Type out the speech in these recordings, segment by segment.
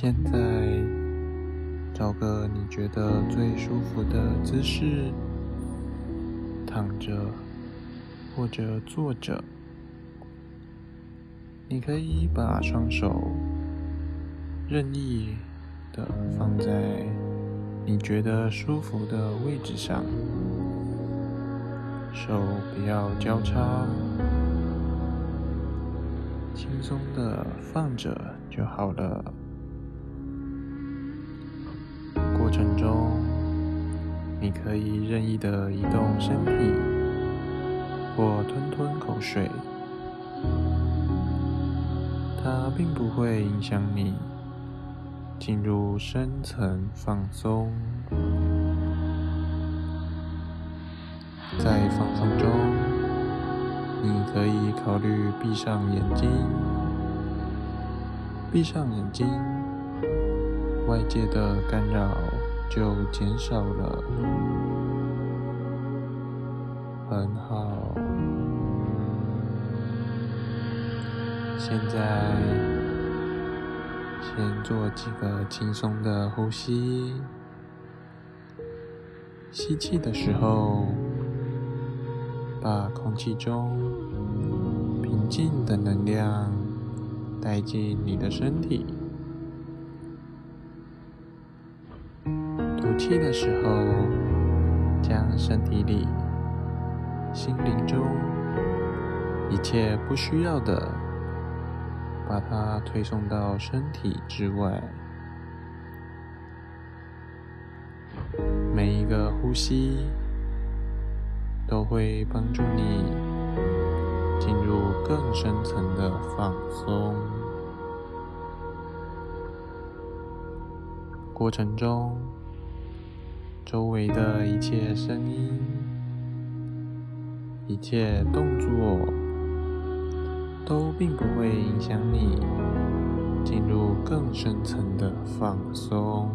现在找个你觉得最舒服的姿势，躺着或者坐着。你可以把双手任意的放在你觉得舒服的位置上，手不要交叉，轻松的放着就好了。过程中，你可以任意的移动身体，或吞吞口水，它并不会影响你进入深层放松。在放松中，你可以考虑闭上眼睛，闭上眼睛。外界的干扰就减少了，很好。现在先做几个轻松的呼吸，吸气的时候，把空气中平静的能量带进你的身体。气的时候，将身体里、心灵中一切不需要的，把它推送到身体之外。每一个呼吸都会帮助你进入更深层的放松。过程中。周围的一切声音、一切动作，都并不会影响你进入更深层的放松。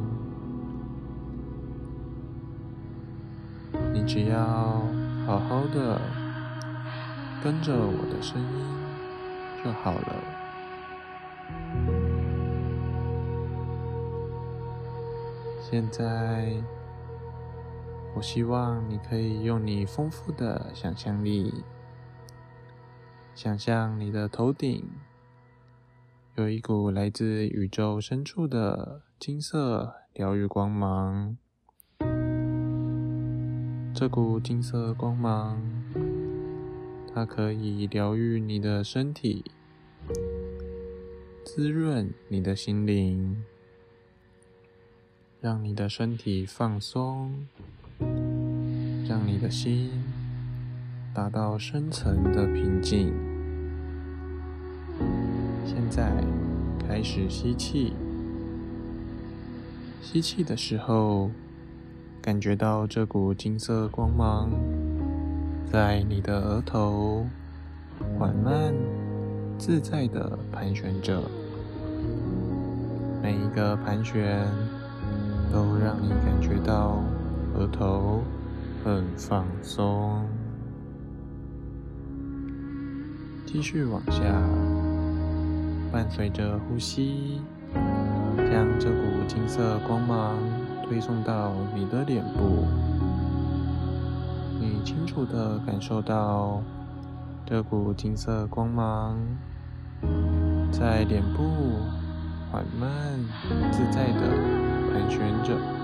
你只要好好的跟着我的声音就好了。现在。我希望你可以用你丰富的想象力，想象你的头顶有一股来自宇宙深处的金色疗愈光芒。这股金色光芒，它可以疗愈你的身体，滋润你的心灵，让你的身体放松。让你的心达到深层的平静。现在开始吸气，吸气的时候，感觉到这股金色光芒在你的额头缓慢、自在的盘旋着，每一个盘旋都让你感觉到。额头很放松，继续往下，伴随着呼吸，将这股金色光芒推送到你的脸部。你清楚的感受到这股金色光芒在脸部缓慢、自在的盘旋着。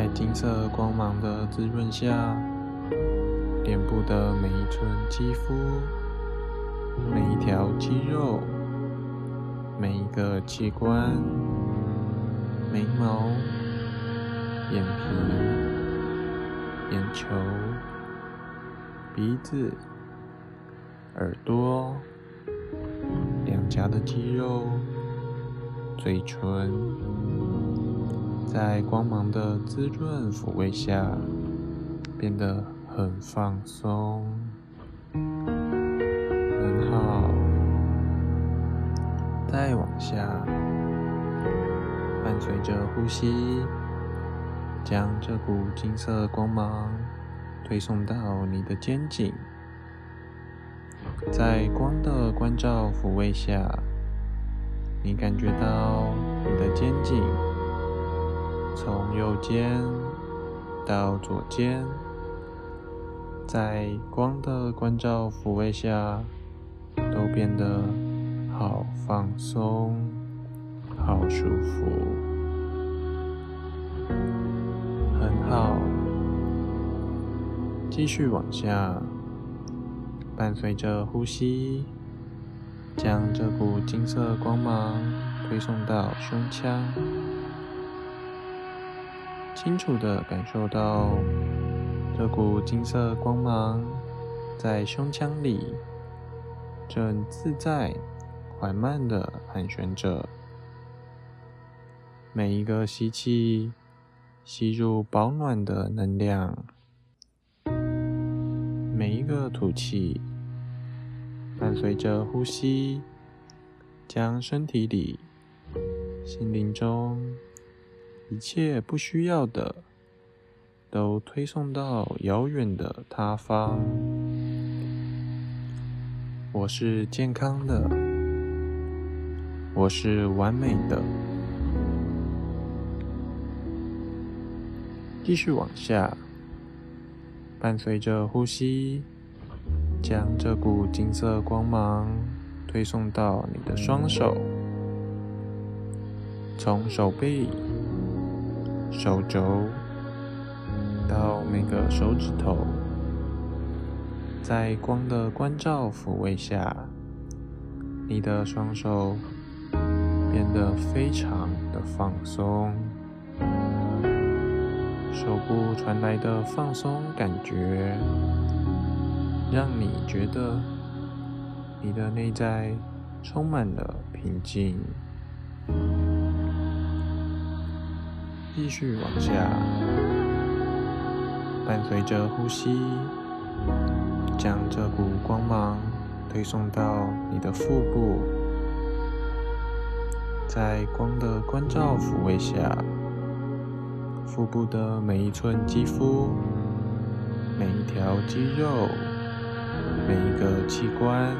在金色光芒的滋润下，脸部的每一寸肌肤、每一条肌肉、每一个器官、眉毛、眼皮、眼球、鼻子、耳朵、两颊的肌肉、嘴唇。在光芒的滋润抚慰下，变得很放松，很好。再往下，伴随着呼吸，将这股金色光芒推送到你的肩颈，在光的关照抚慰下，你感觉到你的肩颈从右肩到左肩，在光的关照抚慰下，都变得好放松、好舒服，很好。继续往下，伴随着呼吸。将这股金色光芒推送到胸腔，清楚的感受到这股金色光芒在胸腔里正自在、缓慢的盘旋着。每一个吸气，吸入保暖的能量；每一个吐气。伴随着呼吸，将身体里、心灵中一切不需要的，都推送到遥远的他方。我是健康的，我是完美的。继续往下，伴随着呼吸。将这股金色光芒推送到你的双手，从手臂、手肘到每个手指头，在光的关照抚慰下，你的双手变得非常的放松，手部传来的放松感觉。让你觉得你的内在充满了平静。继续往下，伴随着呼吸，将这股光芒推送到你的腹部，在光的关照抚慰下，腹部的每一寸肌肤、每一条肌肉。每一个器官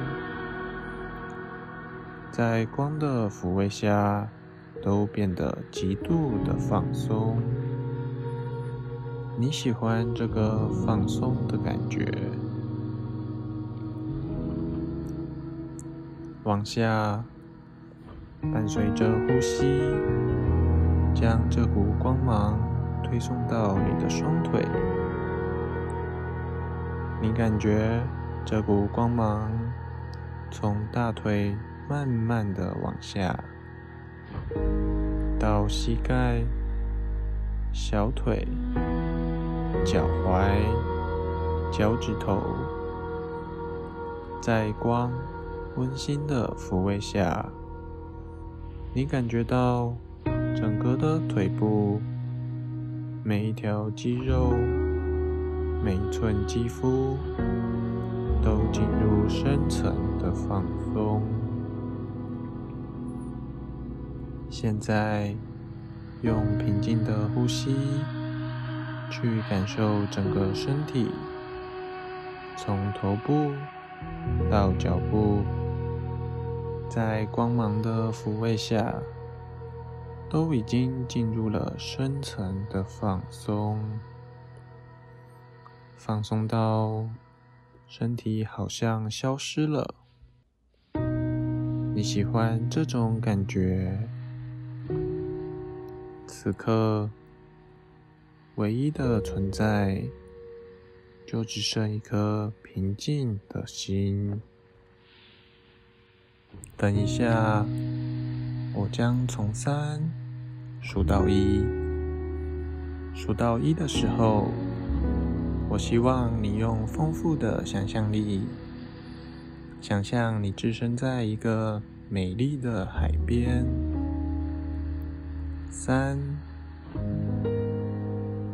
在光的抚慰下都变得极度的放松。你喜欢这个放松的感觉？往下，伴随着呼吸，将这股光芒推送到你的双腿。你感觉？这股光芒从大腿慢慢的往下，到膝盖、小腿、脚踝、脚趾头，在光温馨的抚慰下，你感觉到整个的腿部每一条肌肉、每一寸肌肤。都进入深层的放松。现在，用平静的呼吸去感受整个身体，从头部到脚部，在光芒的抚慰下，都已经进入了深层的放松，放松到。身体好像消失了，你喜欢这种感觉？此刻，唯一的存在就只剩一颗平静的心。等一下，我将从三数到一，数到一的时候。我希望你用丰富的想象力，想象你置身在一个美丽的海边。三，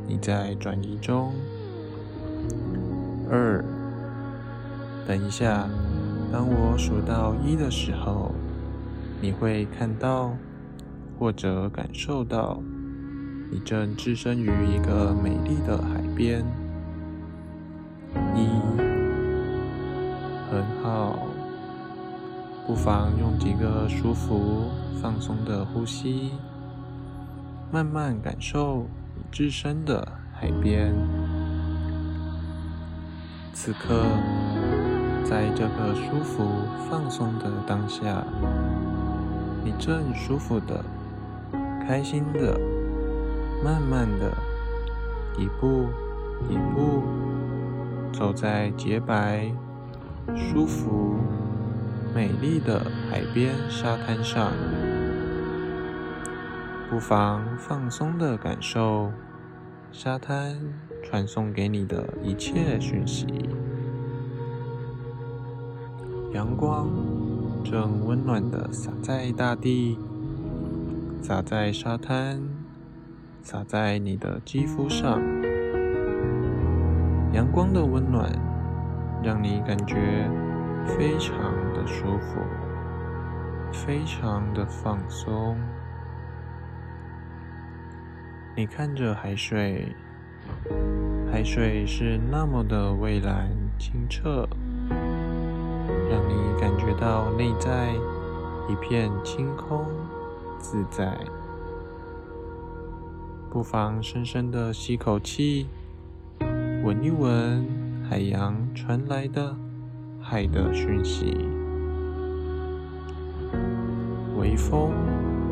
你在转移中。二，等一下，当我数到一的时候，你会看到或者感受到，你正置身于一个美丽的海边。一，很好，不妨用几个舒服、放松的呼吸，慢慢感受你置身的海边。此刻，在这个舒服、放松的当下，你正舒服的、开心的、慢慢的，一步一步走在洁白、舒服。美丽的海边沙滩上，不妨放松的感受沙滩传送给你的一切讯息。阳光正温暖的洒在大地，洒在沙滩，洒在你的肌肤上。阳光的温暖让你感觉非常。的舒服，非常的放松。你看着海水，海水是那么的蔚蓝清澈，让你感觉到内在一片清空自在。不妨深深的吸口气，闻一闻海洋传来的海的讯息。微风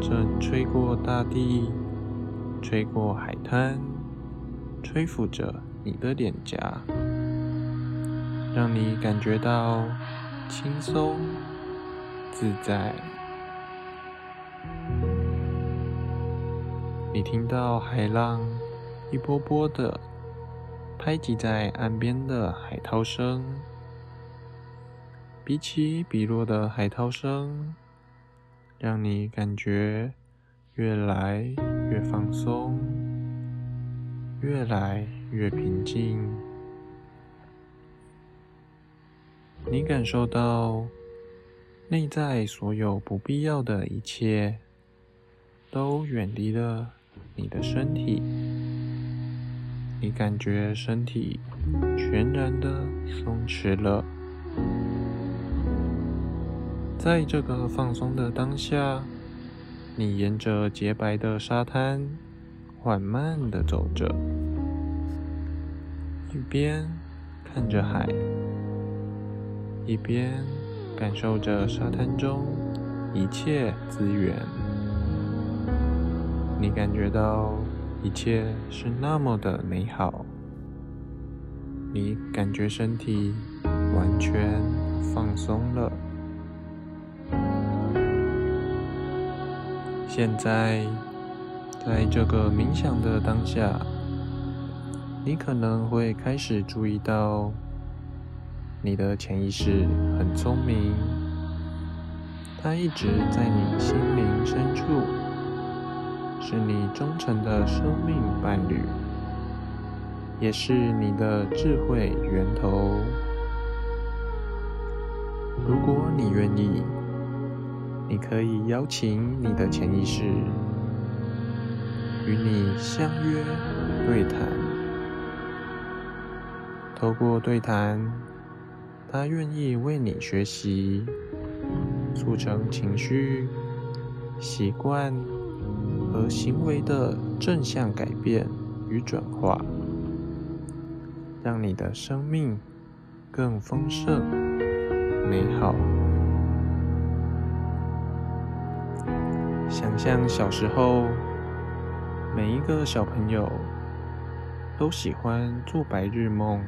正吹过大地，吹过海滩，吹拂着你的脸颊，让你感觉到轻松自在。你听到海浪一波波的拍击在岸边的海涛声，比起比落的海涛声。让你感觉越来越放松，越来越平静。你感受到内在所有不必要的一切都远离了你的身体，你感觉身体全然的松弛了。在这个放松的当下，你沿着洁白的沙滩缓慢的走着，一边看着海，一边感受着沙滩中一切资源。你感觉到一切是那么的美好，你感觉身体完全放松了。现在，在这个冥想的当下，你可能会开始注意到，你的潜意识很聪明，它一直在你心灵深处，是你忠诚的生命伴侣，也是你的智慧源头。如果你愿意。你可以邀请你的潜意识与你相约对谈，透过对谈，他愿意为你学习，促成情绪、习惯和行为的正向改变与转化，让你的生命更丰盛、美好。想象小时候，每一个小朋友都喜欢做白日梦。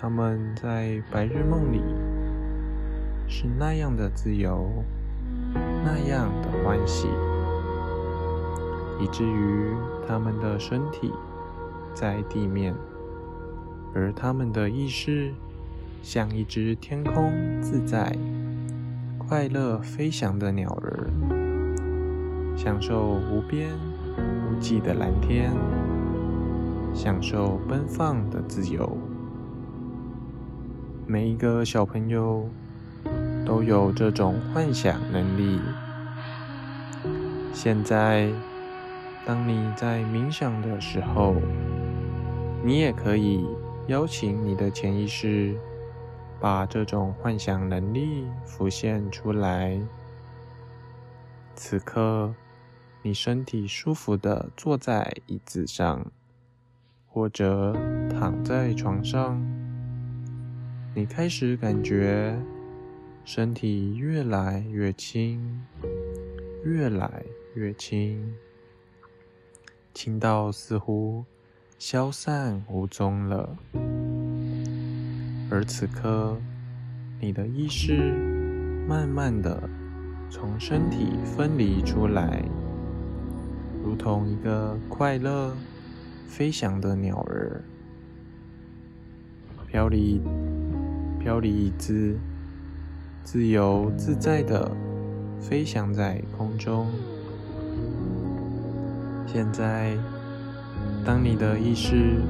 他们在白日梦里是那样的自由，那样的欢喜，以至于他们的身体在地面，而他们的意识像一只天空自在。快乐飞翔的鸟儿，享受无边无际的蓝天，享受奔放的自由。每一个小朋友都有这种幻想能力。现在，当你在冥想的时候，你也可以邀请你的潜意识把这种幻想能力浮现出来。此刻，你身体舒服的坐在椅子上，或者躺在床上。你开始感觉身体越来越轻，越来越轻，轻到似乎消散无踪了。而此刻，你的意识慢慢的从身体分离出来，如同一个快乐飞翔的鸟儿，飘离飘离椅子，自由自在的飞翔在空中。现在，当你的意识。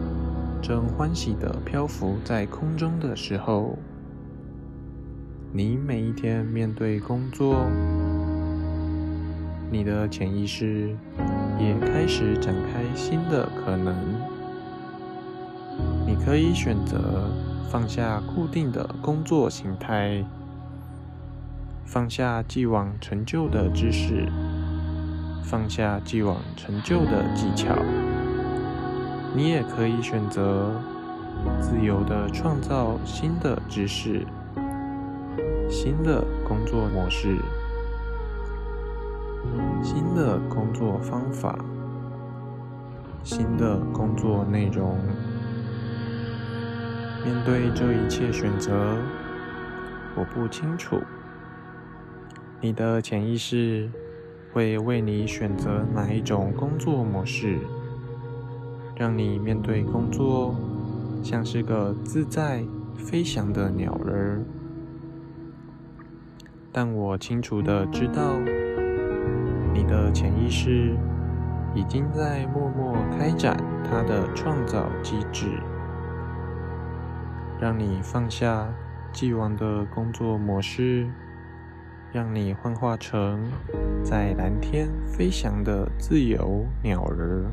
正欢喜的漂浮在空中的时候，你每一天面对工作，你的潜意识也开始展开新的可能。你可以选择放下固定的工作形态，放下既往成就的知识，放下既往成就的技巧。你也可以选择自由的创造新的知识、新的工作模式、新的工作方法、新的工作内容。面对这一切选择，我不清楚你的潜意识会为你选择哪一种工作模式。让你面对工作像是个自在飞翔的鸟儿，但我清楚的知道，你的潜意识已经在默默开展它的创造机制，让你放下既往的工作模式，让你幻化成在蓝天飞翔的自由鸟儿。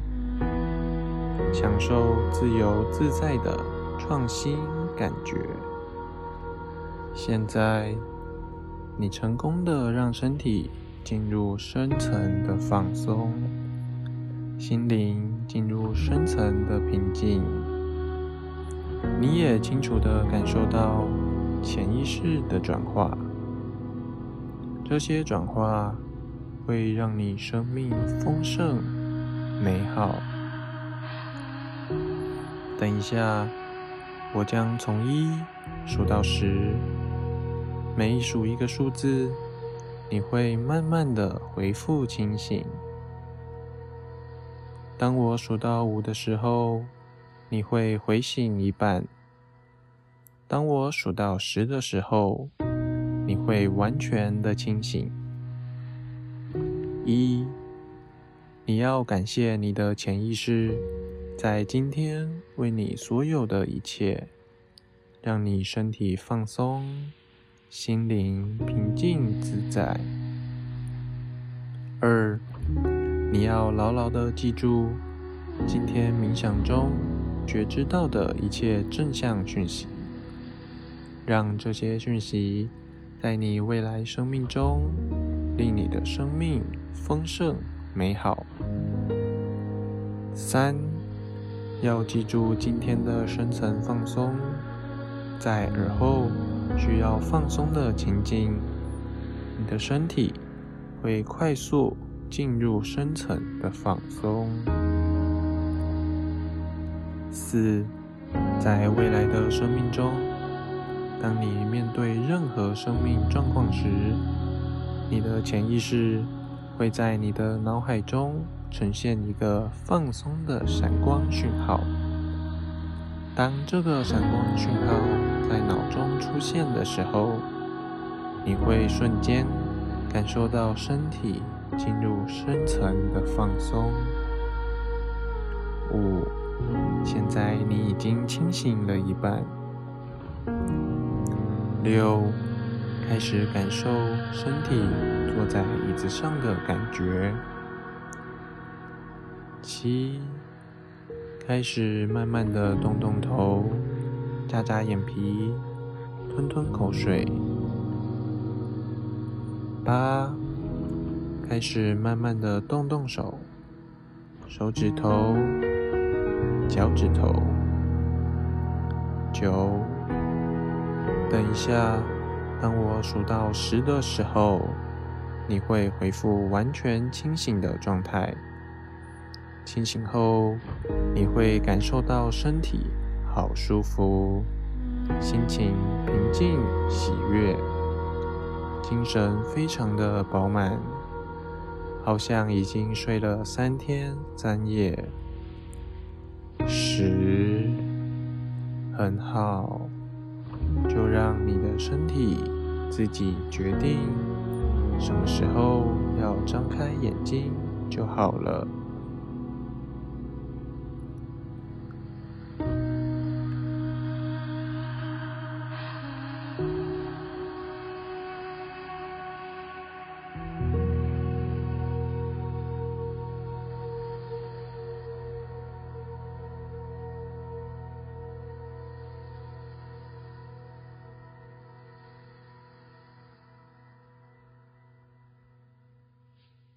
享受自由自在的创新感觉。现在，你成功的让身体进入深层的放松，心灵进入深层的平静。你也清楚的感受到潜意识的转化，这些转化会让你生命丰盛、美好。等一下，我将从一数到十，每一数一个数字，你会慢慢的回复清醒。当我数到五的时候，你会回醒一半；当我数到十的时候，你会完全的清醒。一，你要感谢你的潜意识。在今天为你所有的一切，让你身体放松，心灵平静自在。二，你要牢牢的记住今天冥想中觉知到的一切正向讯息，让这些讯息在你未来生命中令你的生命丰盛美好。三。要记住今天的深层放松，在耳后需要放松的情境，你的身体会快速进入深层的放松。四，在未来的生命中，当你面对任何生命状况时，你的潜意识会在你的脑海中。呈现一个放松的闪光讯号。当这个闪光讯号在脑中出现的时候，你会瞬间感受到身体进入深层的放松。五，现在你已经清醒了一半。六，开始感受身体坐在椅子上的感觉。七，开始慢慢的动动头，眨眨眼皮，吞吞口水。八，开始慢慢的动动手，手指头、脚趾头。九，等一下，当我数到十的时候，你会恢复完全清醒的状态。清醒后，你会感受到身体好舒服，心情平静喜悦，精神非常的饱满，好像已经睡了三天三夜。十，很好，就让你的身体自己决定什么时候要张开眼睛就好了。